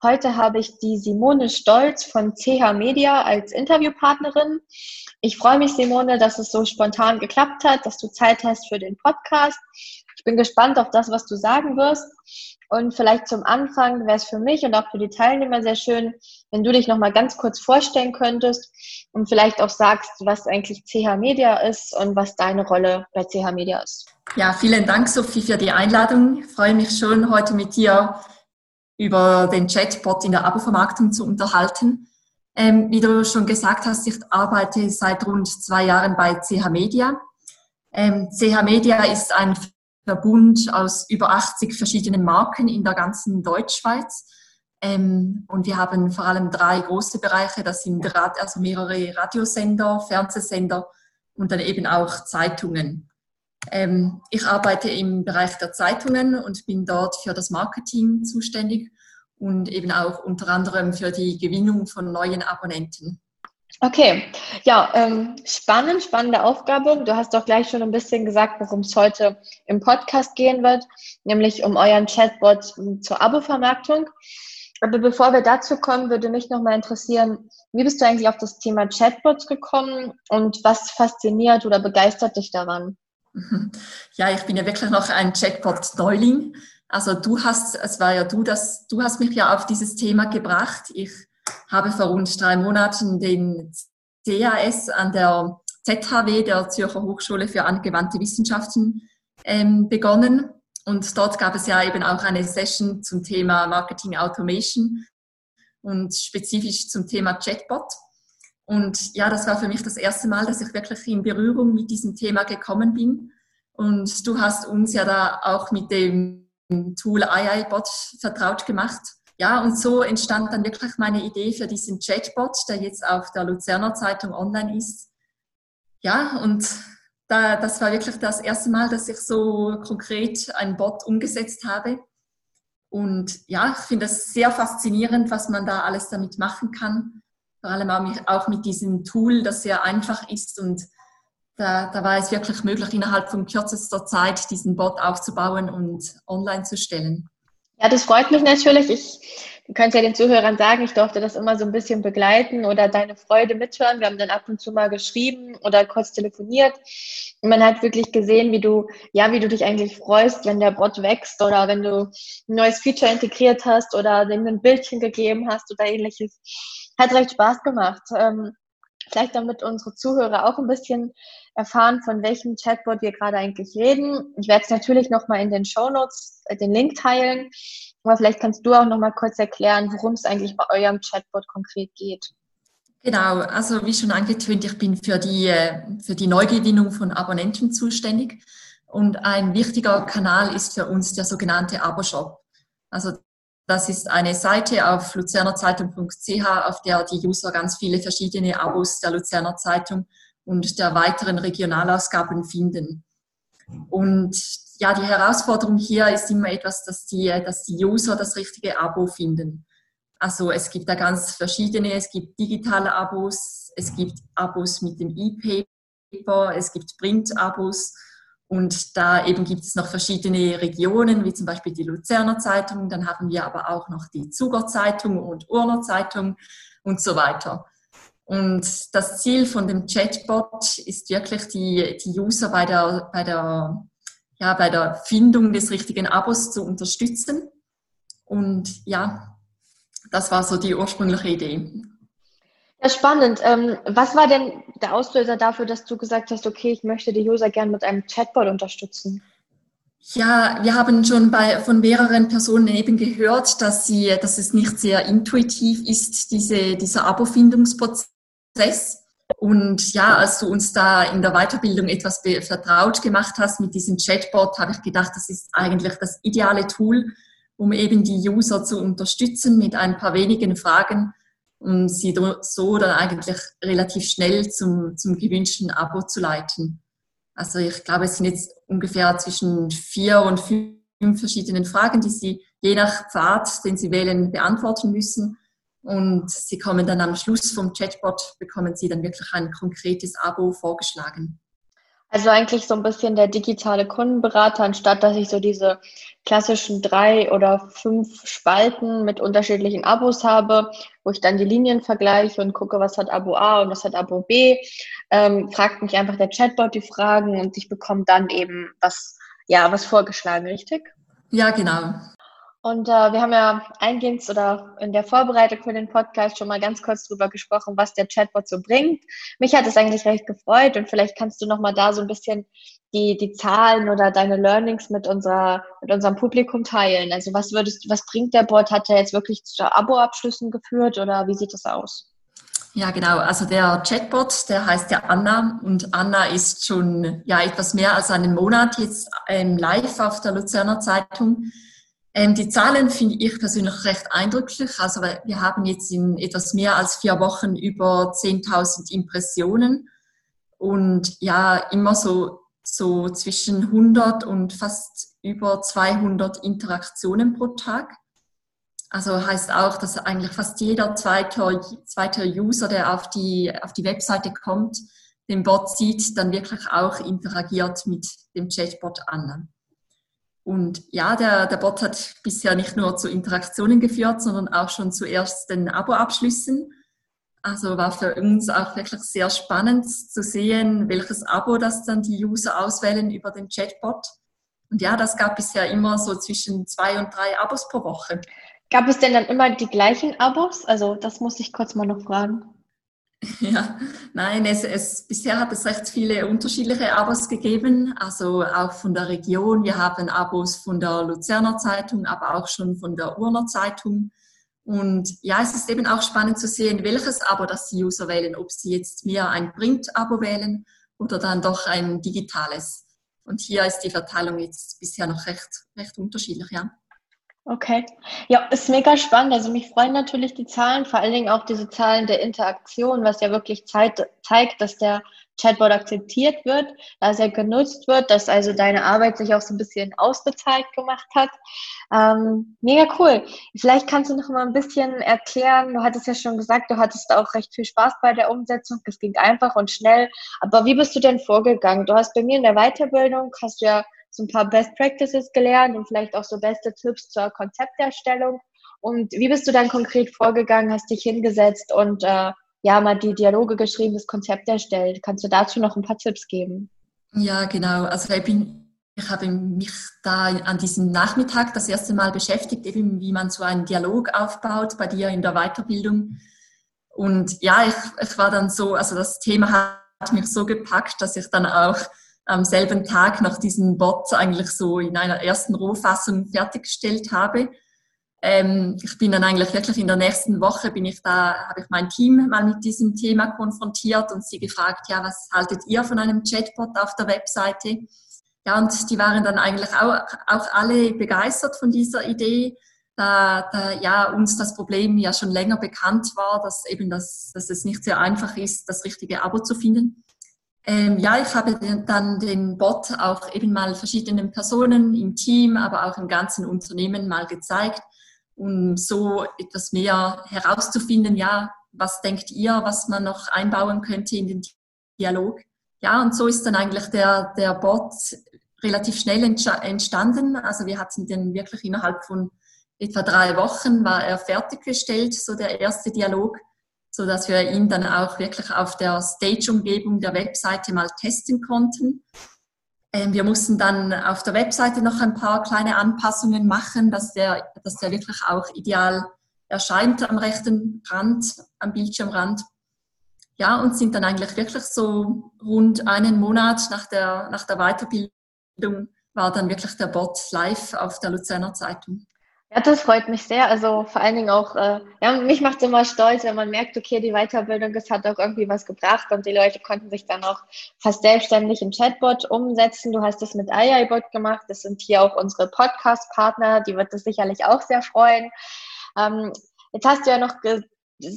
Heute habe ich die Simone Stolz von CH Media als Interviewpartnerin. Ich freue mich, Simone, dass es so spontan geklappt hat, dass du Zeit hast für den Podcast. Ich bin gespannt auf das, was du sagen wirst. Und vielleicht zum Anfang wäre es für mich und auch für die Teilnehmer sehr schön, wenn du dich noch mal ganz kurz vorstellen könntest und vielleicht auch sagst, was eigentlich CH Media ist und was deine Rolle bei CH Media ist. Ja, vielen Dank, Sophie, für die Einladung. Ich freue mich schon, heute mit dir über den Chatbot in der Abo-Vermarktung zu unterhalten. Ähm, wie du schon gesagt hast, ich arbeite seit rund zwei Jahren bei CH Media. Ähm, CH Media ist ein Verbund aus über 80 verschiedenen Marken in der ganzen Deutschschweiz. Ähm, und wir haben vor allem drei große Bereiche. Das sind also mehrere Radiosender, Fernsehsender und dann eben auch Zeitungen. Ähm, ich arbeite im Bereich der Zeitungen und bin dort für das Marketing zuständig und eben auch unter anderem für die Gewinnung von neuen Abonnenten. Okay, ja, ähm, spannend, spannende Aufgabe. Du hast doch gleich schon ein bisschen gesagt, worum es heute im Podcast gehen wird, nämlich um euren Chatbot zur Abo-Vermarktung. Aber bevor wir dazu kommen, würde mich nochmal interessieren, wie bist du eigentlich auf das Thema Chatbots gekommen und was fasziniert oder begeistert dich daran? Ja, ich bin ja wirklich noch ein Chatbot-Neuling. Also du hast, es war ja du, das, du hast mich ja auf dieses Thema gebracht. Ich habe vor rund drei Monaten den CAS an der ZHW, der Zürcher Hochschule für angewandte Wissenschaften, ähm, begonnen. Und dort gab es ja eben auch eine Session zum Thema Marketing Automation und spezifisch zum Thema Chatbot. Und ja, das war für mich das erste Mal, dass ich wirklich in Berührung mit diesem Thema gekommen bin. Und du hast uns ja da auch mit dem Tool iiBot vertraut gemacht. Ja, und so entstand dann wirklich meine Idee für diesen Chatbot, der jetzt auf der Luzerner Zeitung online ist. Ja, und da, das war wirklich das erste Mal, dass ich so konkret einen Bot umgesetzt habe. Und ja, ich finde es sehr faszinierend, was man da alles damit machen kann vor allem auch mit diesem Tool, das sehr einfach ist und da, da war es wirklich möglich, innerhalb von kürzester Zeit diesen Bot aufzubauen und online zu stellen. Ja, das freut mich natürlich. Ich, kannst ja den Zuhörern sagen, ich durfte das immer so ein bisschen begleiten oder deine Freude mithören. Wir haben dann ab und zu mal geschrieben oder kurz telefoniert. Und man hat wirklich gesehen, wie du, ja, wie du dich eigentlich freust, wenn der Bot wächst oder wenn du ein neues Feature integriert hast oder dem ein Bildchen gegeben hast oder ähnliches. Hat recht Spaß gemacht. Ähm, vielleicht damit unsere Zuhörer auch ein bisschen erfahren, von welchem Chatbot wir gerade eigentlich reden. Ich werde es natürlich nochmal in den Show Notes äh, den Link teilen. Aber vielleicht kannst du auch nochmal kurz erklären, worum es eigentlich bei eurem Chatbot konkret geht. Genau, also wie schon angetönt, ich bin für die, äh, für die Neugewinnung von Abonnenten zuständig. Und ein wichtiger Kanal ist für uns der sogenannte Abo-Shop. Also das ist eine Seite auf luzernerzeitung.ch, auf der die User ganz viele verschiedene Abos der Luzerner Zeitung und der weiteren Regionalausgaben finden. Und ja, die Herausforderung hier ist immer etwas, dass die, dass die User das richtige Abo finden. Also es gibt da ganz verschiedene, es gibt digitale Abos, es gibt Abos mit dem E-Paper, es gibt Print-Abos und da eben gibt es noch verschiedene Regionen, wie zum Beispiel die Luzerner Zeitung, dann haben wir aber auch noch die Zuger Zeitung und Urner Zeitung und so weiter. Und das Ziel von dem Chatbot ist wirklich, die, die User bei der, bei, der, ja, bei der Findung des richtigen Abos zu unterstützen. Und ja, das war so die ursprüngliche Idee. Ja, spannend. Ähm, was war denn der Auslöser dafür, dass du gesagt hast, okay, ich möchte die User gerne mit einem Chatbot unterstützen? Ja, wir haben schon bei, von mehreren Personen eben gehört, dass, sie, dass es nicht sehr intuitiv ist, diese, dieser Abo-Findungsprozess. Und ja, als du uns da in der Weiterbildung etwas vertraut gemacht hast mit diesem Chatbot, habe ich gedacht, das ist eigentlich das ideale Tool, um eben die User zu unterstützen mit ein paar wenigen Fragen und sie so dann eigentlich relativ schnell zum, zum gewünschten Abo zu leiten. Also ich glaube, es sind jetzt ungefähr zwischen vier und fünf verschiedenen Fragen, die Sie je nach Pfad, den Sie wählen, beantworten müssen. Und Sie kommen dann am Schluss vom Chatbot, bekommen Sie dann wirklich ein konkretes Abo vorgeschlagen. Also eigentlich so ein bisschen der digitale Kundenberater, anstatt dass ich so diese klassischen drei oder fünf Spalten mit unterschiedlichen Abos habe, wo ich dann die Linien vergleiche und gucke, was hat Abo A und was hat Abo B, ähm, fragt mich einfach der Chatbot die Fragen und ich bekomme dann eben was, ja, was vorgeschlagen, richtig? Ja, genau. Und äh, wir haben ja eingehend oder in der Vorbereitung für den Podcast schon mal ganz kurz drüber gesprochen, was der Chatbot so bringt. Mich hat es eigentlich recht gefreut und vielleicht kannst du noch mal da so ein bisschen die, die Zahlen oder deine Learnings mit unserer, mit unserem Publikum teilen. Also was würdest, was bringt der Bot? Hat er jetzt wirklich zu Abo-Abschlüssen geführt oder wie sieht das aus? Ja, genau. Also der Chatbot, der heißt ja Anna und Anna ist schon ja etwas mehr als einen Monat jetzt ähm, live auf der Luzerner Zeitung. Ähm, die Zahlen finde ich persönlich recht eindrücklich. Also wir haben jetzt in etwas mehr als vier Wochen über 10.000 Impressionen und ja, immer so, so zwischen 100 und fast über 200 Interaktionen pro Tag. Also heißt auch, dass eigentlich fast jeder zweite, zweite User, der auf die, auf die Webseite kommt, den Bot sieht, dann wirklich auch interagiert mit dem Chatbot an. Und ja, der, der Bot hat bisher nicht nur zu Interaktionen geführt, sondern auch schon zu ersten Abo-Abschlüssen. Also war für uns auch wirklich sehr spannend zu sehen, welches Abo das dann die User auswählen über den Chatbot. Und ja, das gab bisher immer so zwischen zwei und drei Abos pro Woche. Gab es denn dann immer die gleichen Abos? Also das muss ich kurz mal noch fragen. Ja, nein, es, es, bisher hat es recht viele unterschiedliche Abos gegeben, also auch von der Region. Wir haben Abos von der Luzerner Zeitung, aber auch schon von der Urner Zeitung. Und ja, es ist eben auch spannend zu sehen, welches Abo das die User wählen, ob sie jetzt mehr ein Print-Abo wählen oder dann doch ein digitales. Und hier ist die Verteilung jetzt bisher noch recht, recht unterschiedlich, ja. Okay. Ja, ist mega spannend. Also mich freuen natürlich die Zahlen, vor allen Dingen auch diese Zahlen der Interaktion, was ja wirklich Zeit, zeigt, dass der Chatbot akzeptiert wird, dass er genutzt wird, dass also deine Arbeit sich auch so ein bisschen ausbezahlt gemacht hat. Ähm, mega cool. Vielleicht kannst du noch mal ein bisschen erklären, du hattest ja schon gesagt, du hattest auch recht viel Spaß bei der Umsetzung, es ging einfach und schnell. Aber wie bist du denn vorgegangen? Du hast bei mir in der Weiterbildung, hast du ja so ein paar Best Practices gelernt und vielleicht auch so beste Tipps zur Konzepterstellung. Und wie bist du dann konkret vorgegangen, hast dich hingesetzt und äh, ja, mal die Dialoge geschrieben, das Konzept erstellt? Kannst du dazu noch ein paar Tipps geben? Ja, genau. Also ich, bin, ich habe mich da an diesem Nachmittag das erste Mal beschäftigt, eben wie man so einen Dialog aufbaut bei dir in der Weiterbildung. Und ja, ich, ich war dann so, also das Thema hat mich so gepackt, dass ich dann auch am selben Tag noch diesen Bot eigentlich so in einer ersten Rohfassung fertiggestellt habe. Ähm, ich bin dann eigentlich wirklich in der nächsten Woche bin ich da, habe ich mein Team mal mit diesem Thema konfrontiert und sie gefragt, ja, was haltet ihr von einem Chatbot auf der Webseite? Ja, und die waren dann eigentlich auch, auch alle begeistert von dieser Idee, da, da ja uns das Problem ja schon länger bekannt war, dass eben das, dass es nicht sehr einfach ist, das richtige Abo zu finden. Ähm, ja, ich habe dann den Bot auch eben mal verschiedenen Personen im Team, aber auch im ganzen Unternehmen mal gezeigt, um so etwas mehr herauszufinden, ja, was denkt ihr, was man noch einbauen könnte in den Dialog. Ja, und so ist dann eigentlich der, der Bot relativ schnell entstanden. Also wir hatten den wirklich innerhalb von etwa drei Wochen war er fertiggestellt, so der erste Dialog so dass wir ihn dann auch wirklich auf der Stage-Umgebung der Webseite mal testen konnten. Ähm, wir mussten dann auf der Webseite noch ein paar kleine Anpassungen machen, dass der, dass der wirklich auch ideal erscheint am rechten Rand, am Bildschirmrand. Ja, und sind dann eigentlich wirklich so rund einen Monat nach der, nach der Weiterbildung war dann wirklich der Bot live auf der Luzerner Zeitung. Ja, das freut mich sehr. Also vor allen Dingen auch, äh, ja, mich macht es immer stolz, wenn man merkt, okay, die Weiterbildung, das hat auch irgendwie was gebracht und die Leute konnten sich dann auch fast selbstständig im Chatbot umsetzen. Du hast das mit AIBot gemacht. Das sind hier auch unsere Podcast-Partner, die wird das sicherlich auch sehr freuen. Ähm, jetzt hast du ja noch ge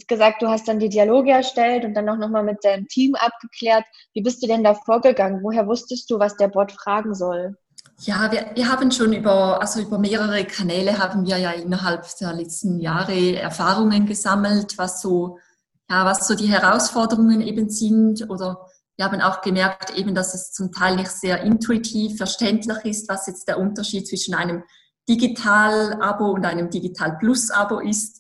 gesagt, du hast dann die Dialoge erstellt und dann auch nochmal mit deinem Team abgeklärt. Wie bist du denn da vorgegangen? Woher wusstest du, was der Bot fragen soll? Ja, wir, wir haben schon über, also über mehrere Kanäle haben wir ja innerhalb der letzten Jahre Erfahrungen gesammelt, was so, ja, was so die Herausforderungen eben sind oder wir haben auch gemerkt eben, dass es zum Teil nicht sehr intuitiv verständlich ist, was jetzt der Unterschied zwischen einem Digital-Abo und einem Digital-Plus-Abo ist.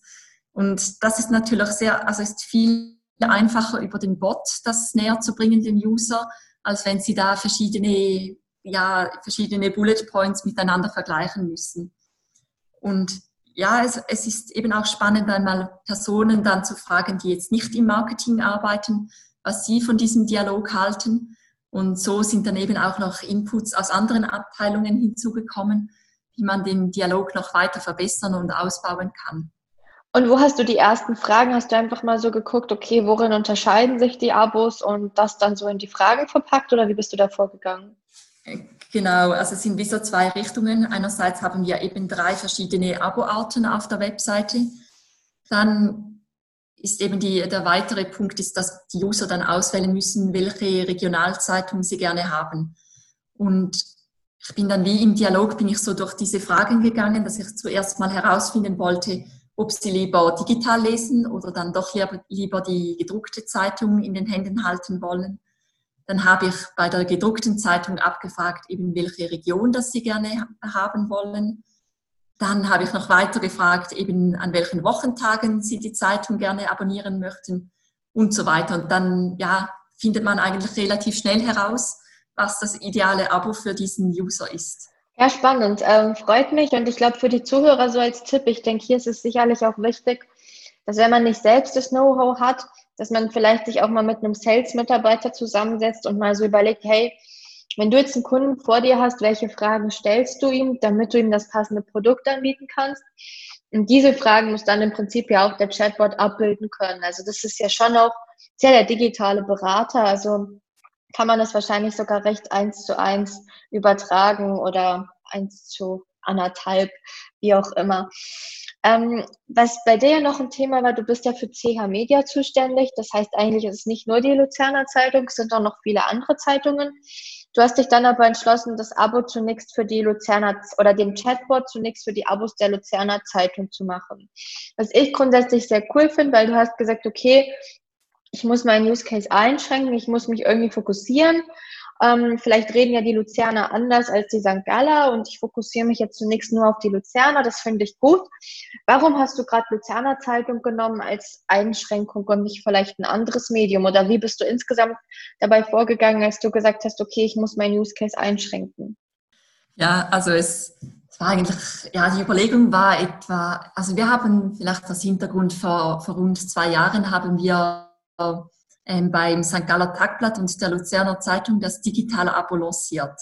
Und das ist natürlich sehr, also ist viel einfacher über den Bot das näher zu bringen, den User, als wenn sie da verschiedene ja, verschiedene Bullet Points miteinander vergleichen müssen. Und ja, es, es ist eben auch spannend, einmal Personen dann zu fragen, die jetzt nicht im Marketing arbeiten, was sie von diesem Dialog halten. Und so sind dann eben auch noch Inputs aus anderen Abteilungen hinzugekommen, wie man den Dialog noch weiter verbessern und ausbauen kann. Und wo hast du die ersten Fragen? Hast du einfach mal so geguckt, okay, worin unterscheiden sich die Abos und das dann so in die Fragen verpackt oder wie bist du da vorgegangen? Genau, also es sind wie so zwei Richtungen. Einerseits haben wir eben drei verschiedene Abo-Arten auf der Webseite. Dann ist eben die, der weitere Punkt ist, dass die User dann auswählen müssen, welche Regionalzeitung sie gerne haben. Und ich bin dann wie im Dialog, bin ich so durch diese Fragen gegangen, dass ich zuerst mal herausfinden wollte, ob sie lieber digital lesen oder dann doch lieber, lieber die gedruckte Zeitung in den Händen halten wollen. Dann habe ich bei der gedruckten Zeitung abgefragt, eben welche Region das sie gerne haben wollen. Dann habe ich noch weiter gefragt, eben an welchen Wochentagen sie die Zeitung gerne abonnieren möchten und so weiter. Und dann ja, findet man eigentlich relativ schnell heraus, was das ideale Abo für diesen User ist. Ja, spannend. Ähm, freut mich. Und ich glaube, für die Zuhörer so als Tipp, ich denke, hier ist es sicherlich auch wichtig, dass wenn man nicht selbst das Know-how hat, dass man vielleicht sich auch mal mit einem Sales-Mitarbeiter zusammensetzt und mal so überlegt, hey, wenn du jetzt einen Kunden vor dir hast, welche Fragen stellst du ihm, damit du ihm das passende Produkt anbieten kannst? Und diese Fragen muss dann im Prinzip ja auch der Chatbot abbilden können. Also das ist ja schon auch sehr der digitale Berater. Also kann man das wahrscheinlich sogar recht eins zu eins übertragen oder eins zu anderthalb, wie auch immer. Ähm, was bei dir ja noch ein Thema war, du bist ja für CH Media zuständig. Das heißt, eigentlich ist es nicht nur die Luzerner Zeitung, es sind auch noch viele andere Zeitungen. Du hast dich dann aber entschlossen, das Abo zunächst für die Luzerner oder den Chatbot zunächst für die Abos der Luzerner Zeitung zu machen. Was ich grundsätzlich sehr cool finde, weil du hast gesagt, okay, ich muss meinen Use Case einschränken, ich muss mich irgendwie fokussieren ähm, vielleicht reden ja die Luzerner anders als die St. Galler und ich fokussiere mich jetzt zunächst nur auf die Luzerner. Das finde ich gut. Warum hast du gerade Luzerner Zeitung genommen als Einschränkung und nicht vielleicht ein anderes Medium? Oder wie bist du insgesamt dabei vorgegangen, als du gesagt hast, okay, ich muss mein Use Case einschränken? Ja, also es, war eigentlich, ja, die Überlegung war etwa, also wir haben vielleicht das Hintergrund vor, vor rund zwei Jahren haben wir beim St. Galler Tagblatt und der Luzerner Zeitung das digitale Abo lanciert.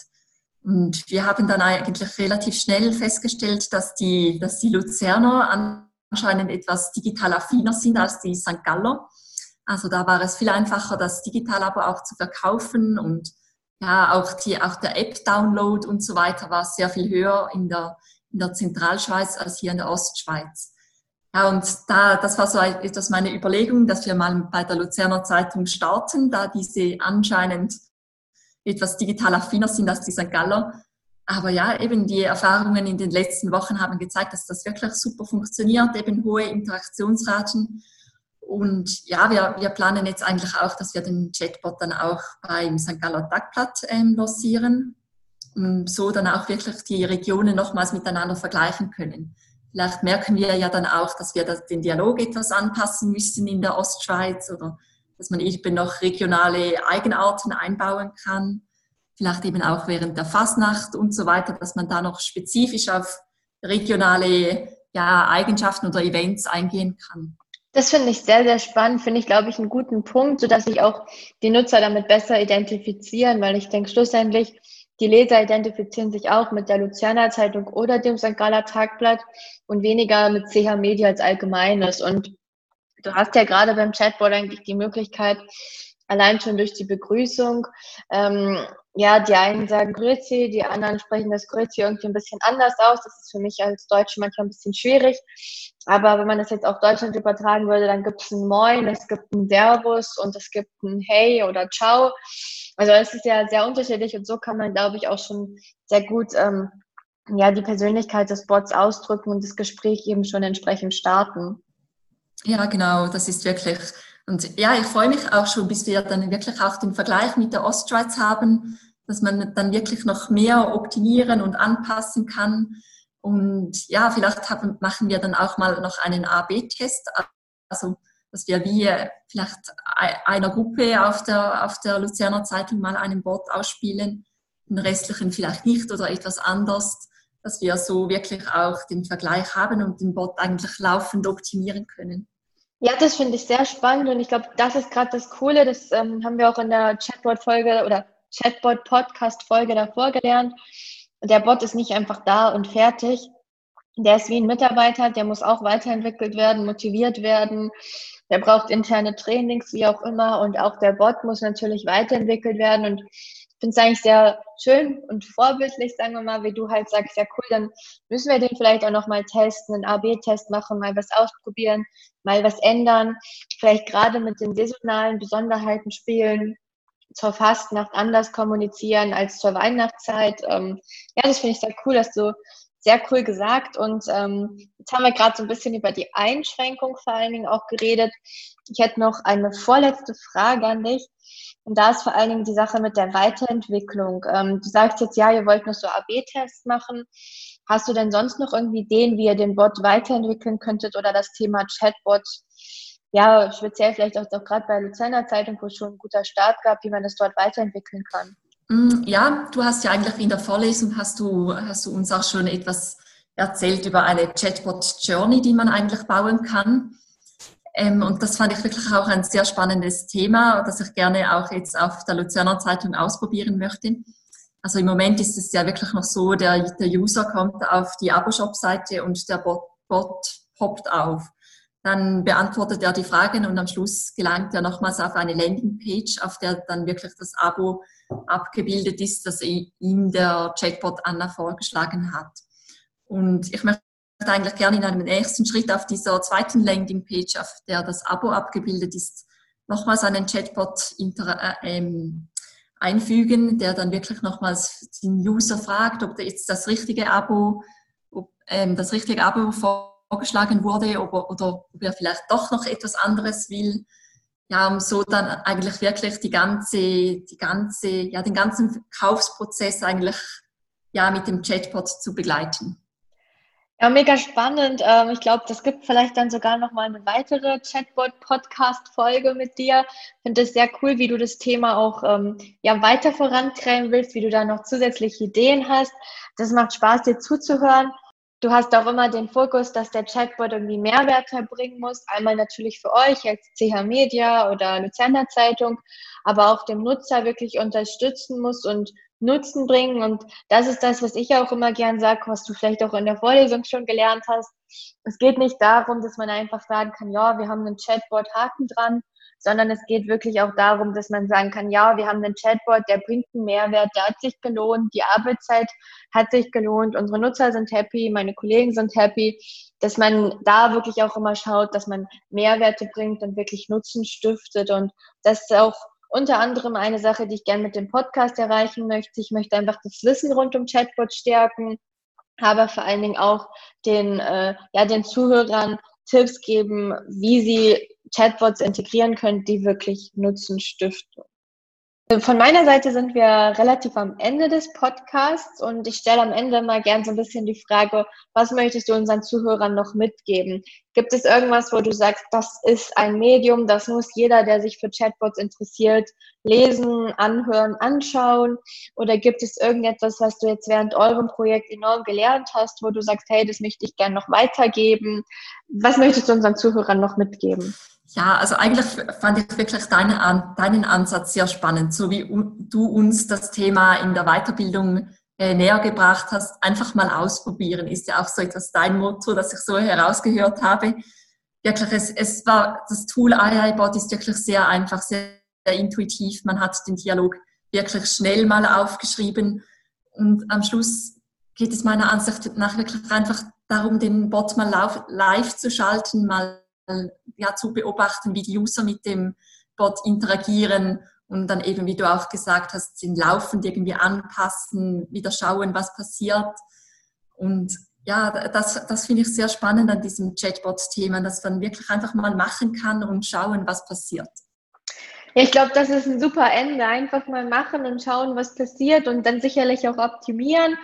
Und wir haben dann eigentlich relativ schnell festgestellt, dass die, dass die Luzerner anscheinend etwas digital affiner sind als die St. Galler. Also da war es viel einfacher, das Digital-Abo auch zu verkaufen und ja, auch, die, auch der App-Download und so weiter war sehr viel höher in der, in der Zentralschweiz als hier in der Ostschweiz. Ja, und da, das war so etwas meine Überlegung, dass wir mal bei der Luzerner Zeitung starten, da diese anscheinend etwas digital affiner sind als die St. Galler. Aber ja, eben die Erfahrungen in den letzten Wochen haben gezeigt, dass das wirklich super funktioniert, eben hohe Interaktionsraten. Und ja, wir, wir planen jetzt eigentlich auch, dass wir den Chatbot dann auch beim St. Galler Tagblatt ähm, lancieren und so dann auch wirklich die Regionen nochmals miteinander vergleichen können. Vielleicht merken wir ja dann auch, dass wir den Dialog etwas anpassen müssen in der Ostschweiz oder dass man eben noch regionale Eigenarten einbauen kann. Vielleicht eben auch während der Fasnacht und so weiter, dass man da noch spezifisch auf regionale ja, Eigenschaften oder Events eingehen kann. Das finde ich sehr, sehr spannend, finde ich, glaube ich, einen guten Punkt, sodass sich auch die Nutzer damit besser identifizieren, weil ich denke, schlussendlich Die Leser identifizieren sich auch mit der Luzerner Zeitung oder dem St. Galler Tagblatt und weniger mit CH Media als Allgemeines. Und du hast ja gerade beim Chatbot eigentlich die Möglichkeit, allein schon durch die Begrüßung, ähm, ja, die einen sagen Grüezi, die anderen sprechen das Grüezi irgendwie ein bisschen anders aus. Das ist für mich als Deutsche manchmal ein bisschen schwierig. Aber wenn man das jetzt auf Deutschland übertragen würde, dann gibt es ein Moin, es gibt ein Servus und es gibt ein Hey oder Ciao. Also es ist ja sehr unterschiedlich und so kann man, glaube ich, auch schon sehr gut ähm, ja, die Persönlichkeit des Bots ausdrücken und das Gespräch eben schon entsprechend starten. Ja, genau, das ist wirklich. Und ja, ich freue mich auch schon, bis wir dann wirklich auch den Vergleich mit der Ostrides haben, dass man dann wirklich noch mehr optimieren und anpassen kann. Und ja, vielleicht haben, machen wir dann auch mal noch einen A-B-Test. Also dass wir wie vielleicht einer Gruppe auf der, auf der Luzerner Zeitung mal einen Bot ausspielen, den restlichen vielleicht nicht oder etwas anders, dass wir so wirklich auch den Vergleich haben und den Bot eigentlich laufend optimieren können. Ja, das finde ich sehr spannend und ich glaube, das ist gerade das Coole, das ähm, haben wir auch in der Chatbot-Folge oder Chatbot-Podcast-Folge davor gelernt. Der Bot ist nicht einfach da und fertig. Der ist wie ein Mitarbeiter, der muss auch weiterentwickelt werden, motiviert werden der braucht interne Trainings, wie auch immer. Und auch der Bot muss natürlich weiterentwickelt werden. Und ich finde es eigentlich sehr schön und vorbildlich, sagen wir mal, wie du halt sagst, ja cool, dann müssen wir den vielleicht auch nochmal testen, einen A-B-Test machen, mal was ausprobieren, mal was ändern, vielleicht gerade mit den saisonalen Besonderheiten spielen, zur Fastnacht anders kommunizieren als zur Weihnachtszeit. Ähm, ja, das finde ich sehr cool, dass du sehr cool gesagt. Und ähm, jetzt haben wir gerade so ein bisschen über die Einschränkung vor allen Dingen auch geredet. Ich hätte noch eine vorletzte Frage an dich. Und da ist vor allen Dingen die Sache mit der Weiterentwicklung. Ähm, du sagst jetzt, ja, ihr wollt noch so AB-Tests machen. Hast du denn sonst noch irgendwie Ideen, wie ihr den Bot weiterentwickeln könntet oder das Thema Chatbot? Ja, speziell vielleicht auch, auch gerade bei Luzerner Zeitung, wo es schon ein guter Start gab, wie man das dort weiterentwickeln kann. Mm, ja, du hast ja eigentlich in der Vorlesung hast du, hast du uns auch schon etwas erzählt über eine Chatbot-Journey, die man eigentlich bauen kann. Ähm, und das fand ich wirklich auch ein sehr spannendes Thema, das ich gerne auch jetzt auf der Luzerner Zeitung ausprobieren möchte. Also im Moment ist es ja wirklich noch so, der, der User kommt auf die Abo-Shop-Seite und der Bot, Bot poppt auf. Dann beantwortet er die Fragen und am Schluss gelangt er nochmals auf eine Landingpage, auf der dann wirklich das Abo abgebildet ist, das ihm der Chatbot Anna vorgeschlagen hat. Und ich möchte eigentlich gerne in einem nächsten Schritt auf dieser zweiten Landingpage, auf der das Abo abgebildet ist, nochmals einen Chatbot äh, ähm, einfügen, der dann wirklich nochmals den User fragt, ob jetzt das richtige Abo, ob, ähm, das richtige Abo vorgeschlagen wurde ob, oder ob er vielleicht doch noch etwas anderes will ja, um so dann eigentlich wirklich die ganze, die ganze, ja, den ganzen Kaufsprozess eigentlich ja mit dem Chatbot zu begleiten. Ja, mega spannend. Ähm, ich glaube, das gibt vielleicht dann sogar noch mal eine weitere Chatbot-Podcast-Folge mit dir. Ich finde es sehr cool, wie du das Thema auch ähm, ja, weiter vorantreiben willst, wie du da noch zusätzliche Ideen hast. Das macht Spaß, dir zuzuhören. Du hast auch immer den Fokus, dass der Chatbot irgendwie Mehrwert erbringen muss. Einmal natürlich für euch als CH Media oder Luzerner Zeitung, aber auch dem Nutzer wirklich unterstützen muss und Nutzen bringen. Und das ist das, was ich auch immer gern sage, was du vielleicht auch in der Vorlesung schon gelernt hast. Es geht nicht darum, dass man einfach sagen kann, ja, wir haben einen Chatbot Haken dran, sondern es geht wirklich auch darum, dass man sagen kann, ja, wir haben einen Chatbot, der bringt einen Mehrwert, der hat sich gelohnt, die Arbeitszeit hat sich gelohnt, unsere Nutzer sind happy, meine Kollegen sind happy, dass man da wirklich auch immer schaut, dass man Mehrwerte bringt und wirklich Nutzen stiftet und das ist auch unter anderem eine Sache, die ich gerne mit dem Podcast erreichen möchte. Ich möchte einfach das Wissen rund um Chatbot stärken, aber vor allen Dingen auch den, äh, ja, den Zuhörern Tipps geben, wie sie Chatbots integrieren können, die wirklich Nutzen stiften. Von meiner Seite sind wir relativ am Ende des Podcasts und ich stelle am Ende mal gern so ein bisschen die Frage, was möchtest du unseren Zuhörern noch mitgeben? Gibt es irgendwas, wo du sagst, das ist ein Medium, das muss jeder, der sich für Chatbots interessiert, lesen, anhören, anschauen? Oder gibt es irgendetwas, was du jetzt während eurem Projekt enorm gelernt hast, wo du sagst, hey, das möchte ich gern noch weitergeben? Was möchtest du unseren Zuhörern noch mitgeben? Ja, also eigentlich fand ich wirklich deine, deinen Ansatz sehr spannend, so wie du uns das Thema in der Weiterbildung äh, näher gebracht hast. Einfach mal ausprobieren ist ja auch so etwas dein Motto, das ich so herausgehört habe. Wirklich, es, es war, das Tool AI-Bot ist wirklich sehr einfach, sehr, sehr intuitiv. Man hat den Dialog wirklich schnell mal aufgeschrieben und am Schluss geht es meiner Ansicht nach wirklich einfach darum, den Bot mal live zu schalten, mal ja, zu beobachten, wie die User mit dem Bot interagieren und dann eben, wie du auch gesagt hast, den laufend irgendwie anpassen, wieder schauen, was passiert. Und ja, das, das finde ich sehr spannend an diesem Chatbot-Thema, dass man wirklich einfach mal machen kann und schauen, was passiert. Ja, ich glaube, das ist ein super Ende. Einfach mal machen und schauen, was passiert und dann sicherlich auch optimieren.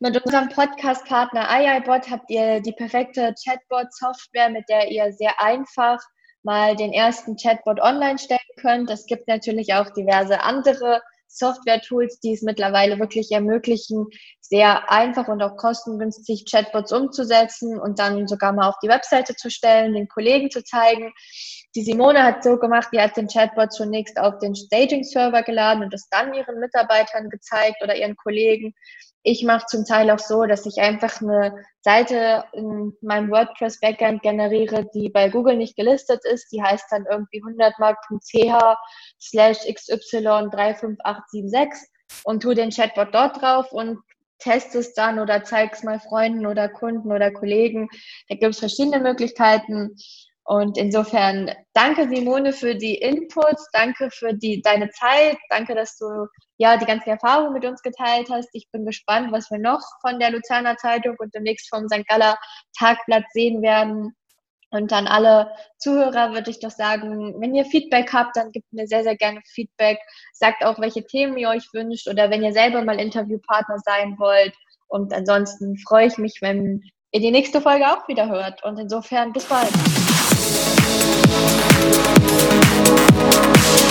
Mit unserem Podcast-Partner AIBot habt ihr die perfekte Chatbot-Software, mit der ihr sehr einfach mal den ersten Chatbot online stellen könnt. Es gibt natürlich auch diverse andere Software-Tools, die es mittlerweile wirklich ermöglichen, sehr einfach und auch kostengünstig Chatbots umzusetzen und dann sogar mal auf die Webseite zu stellen, den Kollegen zu zeigen. Die Simone hat so gemacht, die hat den Chatbot zunächst auf den Staging-Server geladen und es dann ihren Mitarbeitern gezeigt oder ihren Kollegen. Ich mache zum Teil auch so, dass ich einfach eine Seite in meinem WordPress-Backend generiere, die bei Google nicht gelistet ist. Die heißt dann irgendwie 100mark.ch slash xy35876 und tu den Chatbot dort drauf und teste es dann oder zeige es mal Freunden oder Kunden oder Kollegen. Da gibt es verschiedene Möglichkeiten. Und insofern danke Simone für die Inputs, danke für die, deine Zeit, danke, dass du ja die ganzen Erfahrungen mit uns geteilt hast. Ich bin gespannt, was wir noch von der Luzerner Zeitung und demnächst vom St. Galler Tagblatt sehen werden. Und an alle Zuhörer würde ich doch sagen, wenn ihr Feedback habt, dann gebt mir sehr, sehr gerne Feedback. Sagt auch, welche Themen ihr euch wünscht oder wenn ihr selber mal Interviewpartner sein wollt. Und ansonsten freue ich mich, wenn ihr die nächste Folge auch wieder hört. Und insofern bis bald. Thank you.